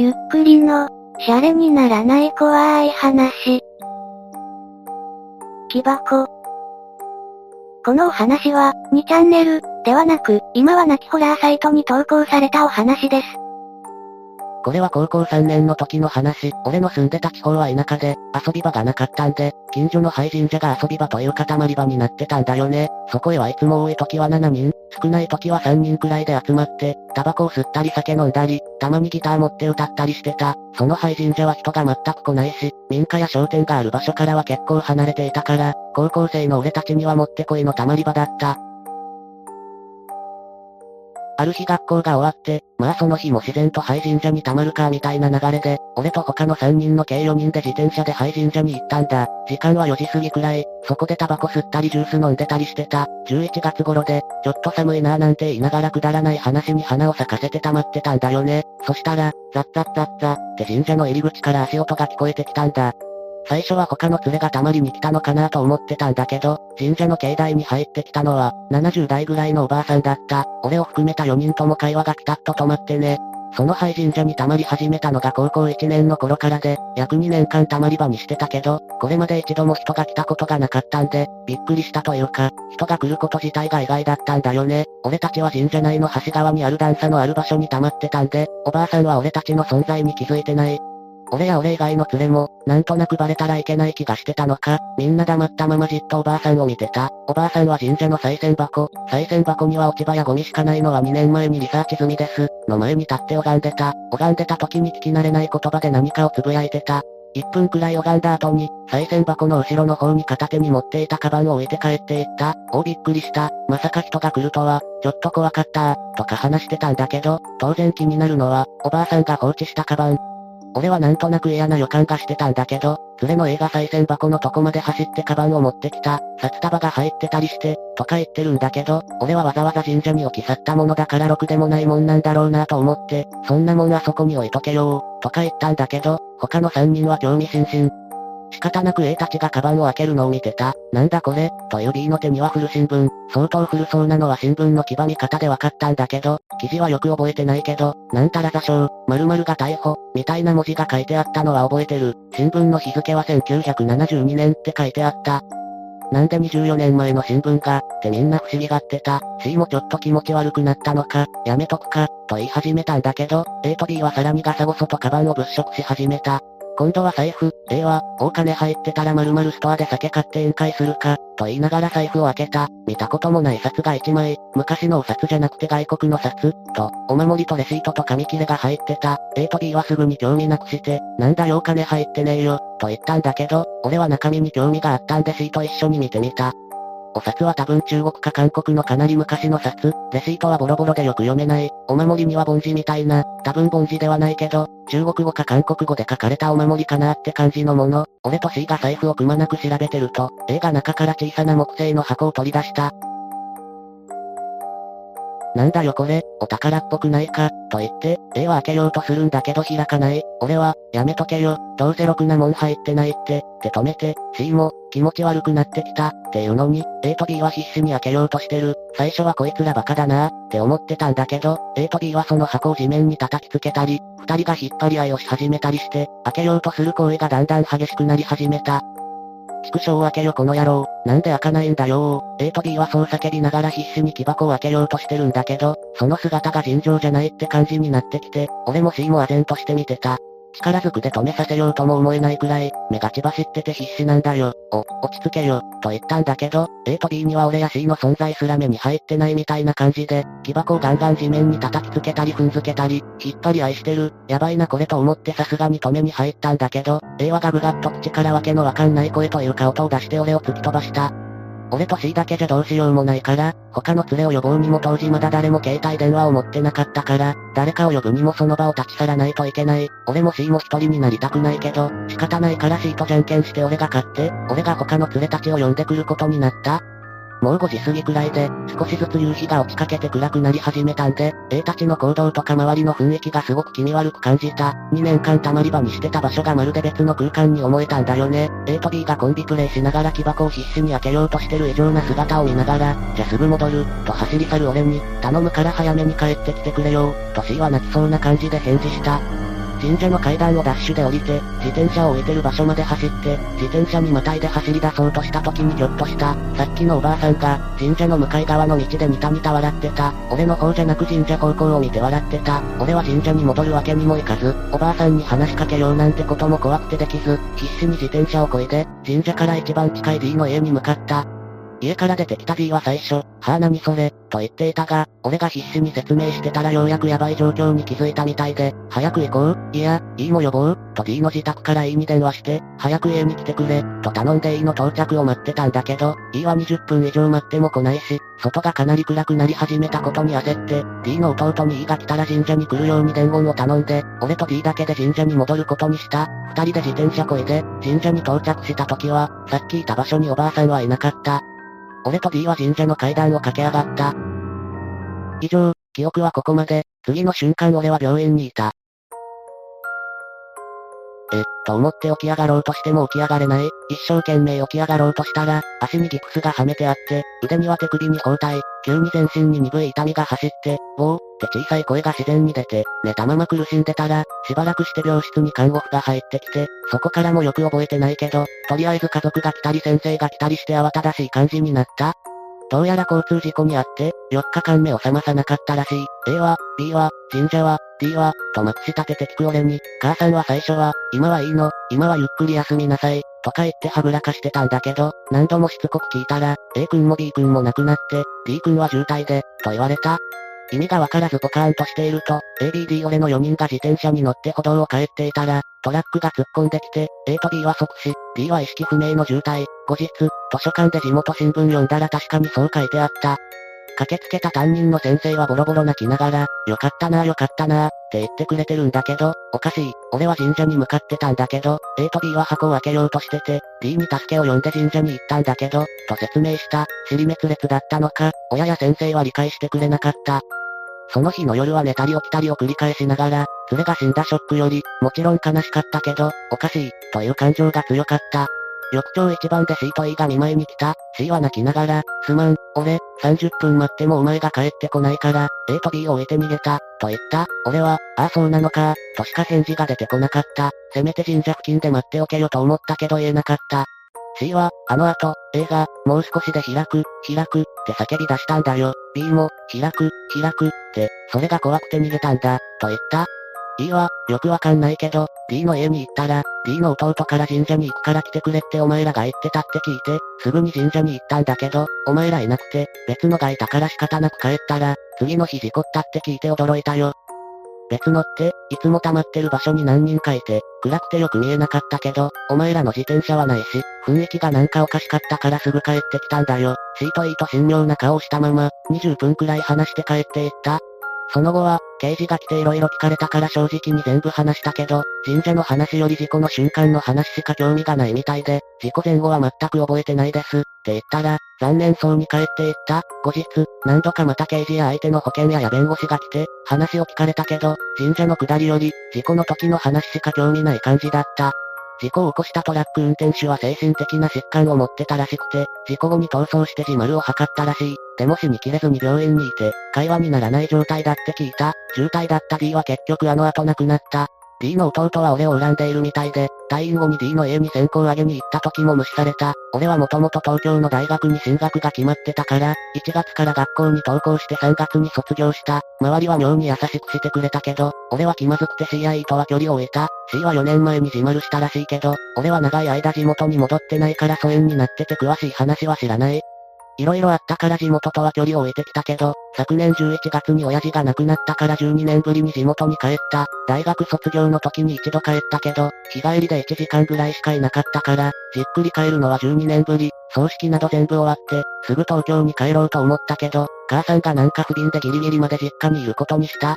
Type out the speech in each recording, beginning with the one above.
ゆっくりの、シャレにならない怖い話。木箱。このお話は、2チャンネル、ではなく、今は亡きホラーサイトに投稿されたお話です。これは高校3年の時の話、俺の住んでた地方は田舎で、遊び場がなかったんで、近所の廃神社が遊び場という塊場になってたんだよね。そこへはいつも多い時は7人、少ない時は3人くらいで集まって、タバコを吸ったり酒飲んだり、たまにギター持って歌ったりしてた。その廃神社は人が全く来ないし、民家や商店がある場所からは結構離れていたから、高校生の俺たちにはもってこいのたまり場だった。ある日学校が終わって、まあその日も自然と廃神社に溜まるかみたいな流れで、俺と他の3人の計4人で自転車で廃神社に行ったんだ。時間は4時過ぎくらい、そこでタバコ吸ったりジュース飲んでたりしてた。11月頃で、ちょっと寒いなーなんて言いながらくだらない話に花を咲かせて溜まってたんだよね。そしたら、ザッザッザッザって神社の入り口から足音が聞こえてきたんだ。最初は他の連れがたまりに来たのかなと思ってたんだけど、神社の境内に入ってきたのは、70代ぐらいのおばあさんだった。俺を含めた4人とも会話がピタッと止まってね。その廃神社に溜まり始めたのが高校1年の頃からで、約2年間溜まり場にしてたけど、これまで一度も人が来たことがなかったんで、びっくりしたというか、人が来ること自体が意外だったんだよね。俺たちは神社内の橋側にある段差のある場所に溜まってたんで、おばあさんは俺たちの存在に気づいてない。俺や俺以外の連れも、なんとなくバレたらいけない気がしてたのか、みんな黙ったままじっとおばあさんを見てた。おばあさんは神社の賽銭箱、賽銭箱には落ち葉やゴミしかないのは2年前にリサーチ済みです。の前に立って拝んでた。拝んでた時に聞き慣れない言葉で何かをつぶやいてた。1分くらい拝んだ後に、賽銭箱の後ろの方に片手に持っていたカバンを置いて帰っていった。おびっくりした。まさか人が来るとは、ちょっと怖かった、とか話してたんだけど、当然気になるのは、おばあさんが放置したカバン、俺はなんとなく嫌な予感がしてたんだけど、連れの映画再銭箱のとこまで走ってカバンを持ってきた、札束が入ってたりして、とか言ってるんだけど、俺はわざわざ神社に置き去ったものだからろくでもないもんなんだろうなと思って、そんなもんあそこに置いとけよとか言ったんだけど、他の3人は興味津々、仕方なく A たちがカバンを開けるのを見てた。なんだこれ？という B の手には古新聞。相当古そうなのは新聞の黄ばみ方で分かったんだけど、記事はよく覚えてないけど、なんたら座礁、〇〇が逮捕、みたいな文字が書いてあったのは覚えてる。新聞の日付は1972年って書いてあった。なんで24年前の新聞が、ってみんな不思議がってた。C もちょっと気持ち悪くなったのか、やめとくか、と言い始めたんだけど、A と B はさらにガサゴソとカバンを物色し始めた。今度は財布、A は、お金入ってたら〇〇ストアで酒買って宴会するか、と言いながら財布を開けた。見たこともない札が1枚、昔のお札じゃなくて外国の札、と、お守りとレシートと紙切れが入ってた。A と B はすぐに興味なくして、なんだよお金入ってねえよ、と言ったんだけど、俺は中身に興味があったんでシート一緒に見てみた。お札は多分中国か韓国のかなり昔の札、レシートはボロボロでよく読めない、お守りには凡字みたいな、多分凡字ではないけど、中国語か韓国語で書かれたお守りかなって感じのもの。俺と C が財布をくまなく調べてると、A が中から小さな木製の箱を取り出した。なんだよこれ、お宝っぽくないか、と言って、A は開けようとするんだけど開かない。俺は、やめとけよ、どうせろくなもん入ってないって、って止めて、C も、気持ち悪くなってきた、っていうのに、A と B は必死に開けようとしてる。最初はこいつらバカだなって思ってたんだけど、A と B はその箱を地面に叩きつけたり、二人が引っ張り合いをし始めたりして、開けようとする行為がだんだん激しくなり始めた。畜生を開けよこの野郎。なんで開かないんだよ A と B はそう叫びながら必死に木箱を開けようとしてるんだけど、その姿が尋常じゃないって感じになってきて、俺も C も唖然として見てた。力ずくで止めさせようとも思えないくらい、目が血走ってて必死なんだよ。お、落ち着けよ、と言ったんだけど、A と B には俺や C の存在すら目に入ってないみたいな感じで、木箱をガンガン地面に叩きつけたり踏んづけたり、引っ張り合いしてる。やばいなこれと思ってさすがに止めに入ったんだけど、A はガブガッと口からわけのわかんない声というか音を出して俺を突き飛ばした。俺と C だけじゃどうしようもないから、他の連れを呼ぼうにも当時まだ誰も携帯電話を持ってなかったから、誰かを呼ぶにもその場を立ち去らないといけない。俺も C も一人になりたくないけど、仕方ないから C とじゃんけんして俺が勝って、俺が他の連れたちを呼んでくることになった。もう5時過ぎくらいで、少しずつ夕日が落ちかけて暗くなり始めたんで、A たちの行動とか周りの雰囲気がすごく気味悪く感じた。2年間たまり場にしてた場所がまるで別の空間に思えたんだよね。A と B がコンビプレイしながら木箱を必死に開けようとしてる異常な姿を見ながら、じゃすぐ戻る、と走り去る俺に、頼むから早めに帰ってきてくれよ、と C は泣きそうな感じで返事した。神社の階段をダッシュで降りて、自転車を置いてる場所まで走って、自転車にまたいで走り出そうとした時にひょっとした、さっきのおばあさんが、神社の向かい側の道でニタニタ笑ってた。俺の方じゃなく神社方向を見て笑ってた。俺は神社に戻るわけにもいかず、おばあさんに話しかけようなんてことも怖くてできず、必死に自転車をこいで、神社から一番近い D の家に向かった。家から出てきた D は最初、はぁ何それ、と言っていたが、俺が必死に説明してたらようやくやばい状況に気づいたみたいで、早く行こう、いや、いいも呼ぼう、と D の自宅から E に電話して、早く家に来てくれ、と頼んで E の到着を待ってたんだけど、E は20分以上待っても来ないし、外がかなり暗くなり始めたことに焦って、D の弟に E が来たら神社に来るように伝言を頼んで、俺と D だけで神社に戻ることにした。二人で自転車こいで、神社に到着した時は、さっきいた場所におばあさんはいなかった。俺と D は神社の階段を駆け上がった。以上、記憶はここまで、次の瞬間俺は病院にいた。え、と思って起き上がろうとしても起き上がれない。一生懸命起き上がろうとしたら、足にギプスがはめてあって、腕には手首に包帯、急に全身に鈍い痛みが走って、ぼーって小さい声が自然に出て、寝たまま苦しんでたら、しばらくして病室に看護婦が入ってきて、そこからもよく覚えてないけど、とりあえず家族が来たり先生が来たりして慌ただしい感じになった。どうやら交通事故にあって、4日間目を覚まさなかったらしい。A は、B は、神社は、D は、とまくし立てて聞く俺に、母さんは最初は、今はいいの、今はゆっくり休みなさい、とか言ってはぐらかしてたんだけど、何度もしつこく聞いたら、A 君も B 君も亡くなって、D 君は渋滞で、と言われた。意味がわからずポカーンとしていると、ABD 俺の4人が自転車に乗って歩道を帰っていたら、トラックが突っ込んできて、A と B は即死、D は意識不明の重体。後日、図書館で地元新聞読んだら確かにそう書いてあった。駆けつけた担任の先生はボロボロ泣きながら、よかったなよかったなって言ってくれてるんだけど、おかしい。俺は神社に向かってたんだけど、A と B は箱を開けようとしてて、D に助けを呼んで神社に行ったんだけど、と説明した。尻滅裂だったのか、親や先生は理解してくれなかった。その日の夜は寝たり起きたりを繰り返しながら、連れが死んだショックより、もちろん悲しかったけど、おかしい、という感情が強かった。翌朝一番で C と E が見舞いに来た。C は泣きながら、すまん、俺、30分待ってもお前が帰ってこないから、A と B を置いて逃げた、と言った。俺は、ああそうなのか、としか返事が出てこなかった。せめて神社付近で待っておけよと思ったけど言えなかった。C は、あの後、A が、もう少しで開く、開く、って叫び出したんだよ。B も、開く、開く、って、それが怖くて逃げたんだ、と言った。E は、よくわかんないけど、D の家に行ったら、D の弟から神社に行くから来てくれってお前らが言ってたって聞いて、すぐに神社に行ったんだけど、お前らいなくて、別のがいたから仕方なく帰ったら、次の日事故ったって聞いて驚いたよ。別のって、いつも溜まってる場所に何人かいて、暗くてよく見えなかったけど、お前らの自転車はないし、雰囲気がなんかおかしかったからすぐ帰ってきたんだよ。シートイーと神妙な顔をしたまま、20分くらい話して帰っていった。その後は、刑事が来て色々聞かれたから正直に全部話したけど、神社の話より事故の瞬間の話しか興味がないみたいで、事故前後は全く覚えてないです、って言ったら、残念そうに帰っていった。後日、何度かまた刑事や相手の保険屋や弁護士が来て、話を聞かれたけど、神社の下りより、事故の時の話しか興味ない感じだった。事故を起こしたトラック運転手は精神的な疾患を持ってたらしくて、事故後に逃走して自丸を図ったらしい。でも死にきれずに病院にいて、会話にならない状態だって聞いた。渋滞だった D は結局あの後亡くなった。D の弟は俺を恨んでいるみたいで、退院後に D の家に先行上げに行った時も無視された。俺はもともと東京の大学に進学が決まってたから、1月から学校に登校して3月に卒業した。周りは妙に優しくしてくれたけど、俺は気まずくて CIA とは距離を置いた。C は4年前に自丸したらしいけど、俺は長い間地元に戻ってないから疎遠になってて詳しい話は知らない。色々あったから地元とは距離を置いてきたけど、昨年11月に親父が亡くなったから12年ぶりに地元に帰った。大学卒業の時に一度帰ったけど、日帰りで1時間ぐらいしかいなかったから、じっくり帰るのは12年ぶり。葬式など全部終わって、すぐ東京に帰ろうと思ったけど、母さんがなんか不憫でギリギリまで実家にいることにした。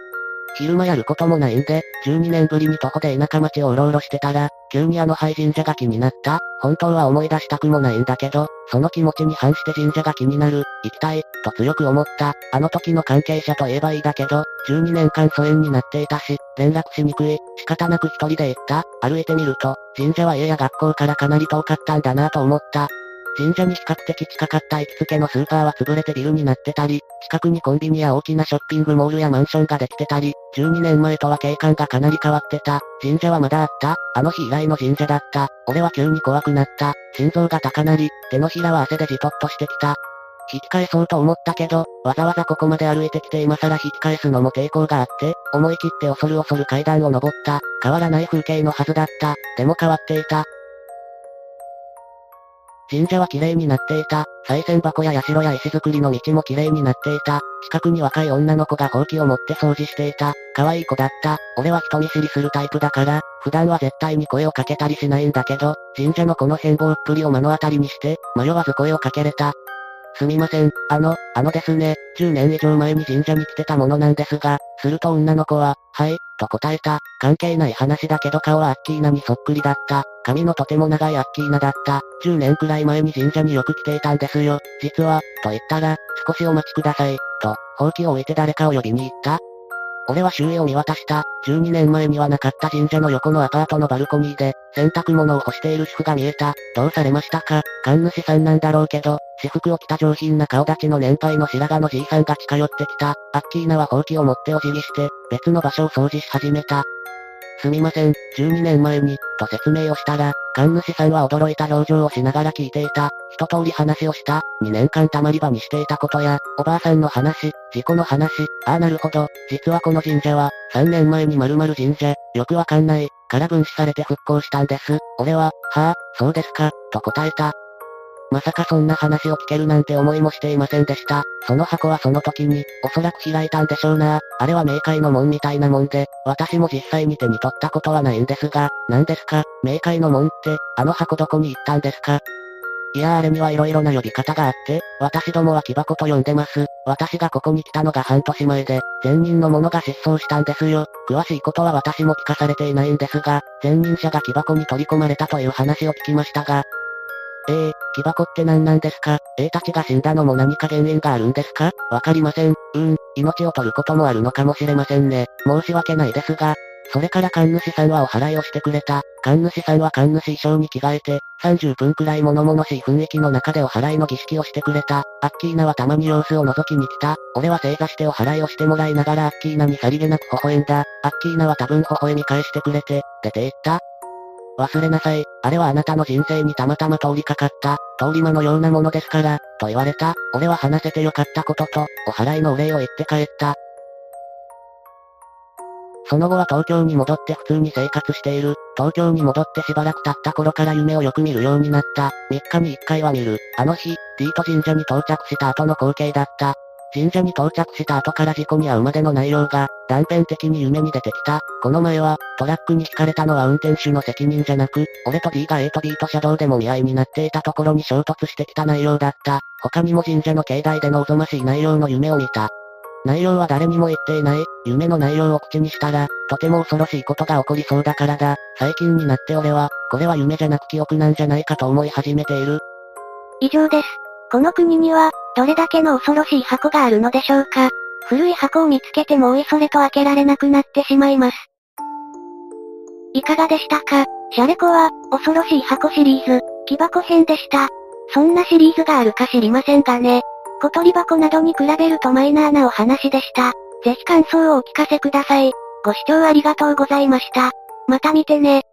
昼間やることもないんで、12年ぶりに徒歩で田舎町をうろうろしてたら、急にあの廃神社が気になった。本当は思い出したくもないんだけど、その気持ちに反して神社が気になる、行きたい、と強く思った。あの時の関係者と言えばいいだけど、12年間疎遠になっていたし、連絡しにくい、仕方なく一人で行った。歩いてみると、神社は家や学校からかなり遠かったんだなと思った。神社に比較的近かった行きつけのスーパーは潰れてビルになってたり、近くにコンビニや大きなショッピングモールやマンションができてたり、12年前とは景観がかなり変わってた。神社はまだあったあの日以来の神社だった。俺は急に怖くなった。心臓が高鳴り、手のひらは汗でじとっとしてきた。引き返そうと思ったけど、わざわざここまで歩いてきて今更引き返すのも抵抗があって、思い切って恐る恐る階段を登った。変わらない風景のはずだった。でも変わっていた。神社は綺麗になっていた。賽銭箱や社や石造りの道も綺麗になっていた。近くに若い女の子がほうきを持って掃除していた。可愛い子だった。俺は人見知りするタイプだから、普段は絶対に声をかけたりしないんだけど、神社のこの変貌っぷりを目の当たりにして、迷わず声をかけれた。すみません、あの、あのですね、10年以上前に神社に来てたものなんですが、すると女の子は、はい、と答えた。関係ない話だけど顔はアッキーナにそっくりだった。髪のとても長いアッキーナだった。10年くらい前に神社によく来ていたんですよ。実は、と言ったら、少しお待ちください、と、ほうきを置いて誰かを呼びに行った。俺は周囲を見渡した。12年前にはなかった神社の横のアパートのバルコニーで、洗濯物を干している主婦が見えた。どうされましたか？神主さんなんだろうけど、私服を着た上品な顔立ちの年配の白髪のじいさんが近寄ってきた。アッキーナはほうきを持ってお辞儀して、別の場所を掃除し始めた。すみません、12年前に、と説明をしたら、神主さんは驚いた表情をしながら聞いていた。一通り話をした。2年間たまり場にしていたことや、おばあさんの話、事故の話、ああなるほど、実はこの神社は、3年前に〇〇神社、よくわかんない、から分子されて復興したんです。俺は、はあ、そうですか、と答えた。まさかそんな話を聞けるなんて思いもしていませんでした。その箱はその時に、おそらく開いたんでしょうな。あれは冥界の門みたいなもんで、私も実際に手に取ったことはないんですが、何ですか、冥界の門って、あの箱どこに行ったんですか？いやあれには色々な呼び方があって、私どもは木箱と呼んでます。私がここに来たのが半年前で、前任の者が失踪したんですよ。詳しいことは私も聞かされていないんですが、前任者が木箱に取り込まれたという話を聞きましたが、ええー、木箱って何なんですか ?A たちが死んだのも何か原因があるんですか？わかりません。うん、命を取ることもあるのかもしれませんね。申し訳ないですが。それから神主さんはお払いをしてくれた。神主さんは神主衣装に着替えて、30分くらい物々しい雰囲気の中でお払いの儀式をしてくれた。アッキーナはたまに様子を覗きに来た。俺は正座してお払いをしてもらいながらアッキーナにさりげなく微笑んだ。アッキーナは多分微笑み返してくれて、出て行った。忘れなさい。あれはあなたの人生にたまたま通りかかった、通り魔のようなものですから、と言われた。俺は話せてよかったことと、お払いのお礼を言って帰った。その後は東京に戻って普通に生活している。東京に戻ってしばらく経った頃から夢をよく見るようになった。3日に1回は見る。あの日、ディート神社に到着した後の光景だった。神社に到着した後から事故に遭うまでの内容が、断片的に夢に出てきた。この前は、トラックに引かれたのは運転手の責任じゃなく、俺と D が A と B と車道でも見合いになっていたところに衝突してきた内容だった。他にも神社の境内でのおぞましい内容の夢を見た。内容は誰にも言っていない、夢の内容を口にしたら、とても恐ろしいことが起こりそうだからだ。最近になって俺は、これは夢じゃなく記憶なんじゃないかと思い始めている。以上です。この国には、どれだけの恐ろしい箱があるのでしょうか。古い箱を見つけてもおいそれと開けられなくなってしまいます。いかがでしたか？シャレコは、恐ろしい箱シリーズ、木箱編でした。そんなシリーズがあるか知りませんがね。小鳥箱などに比べるとマイナーなお話でした。ぜひ感想をお聞かせください。ご視聴ありがとうございました。また見てね。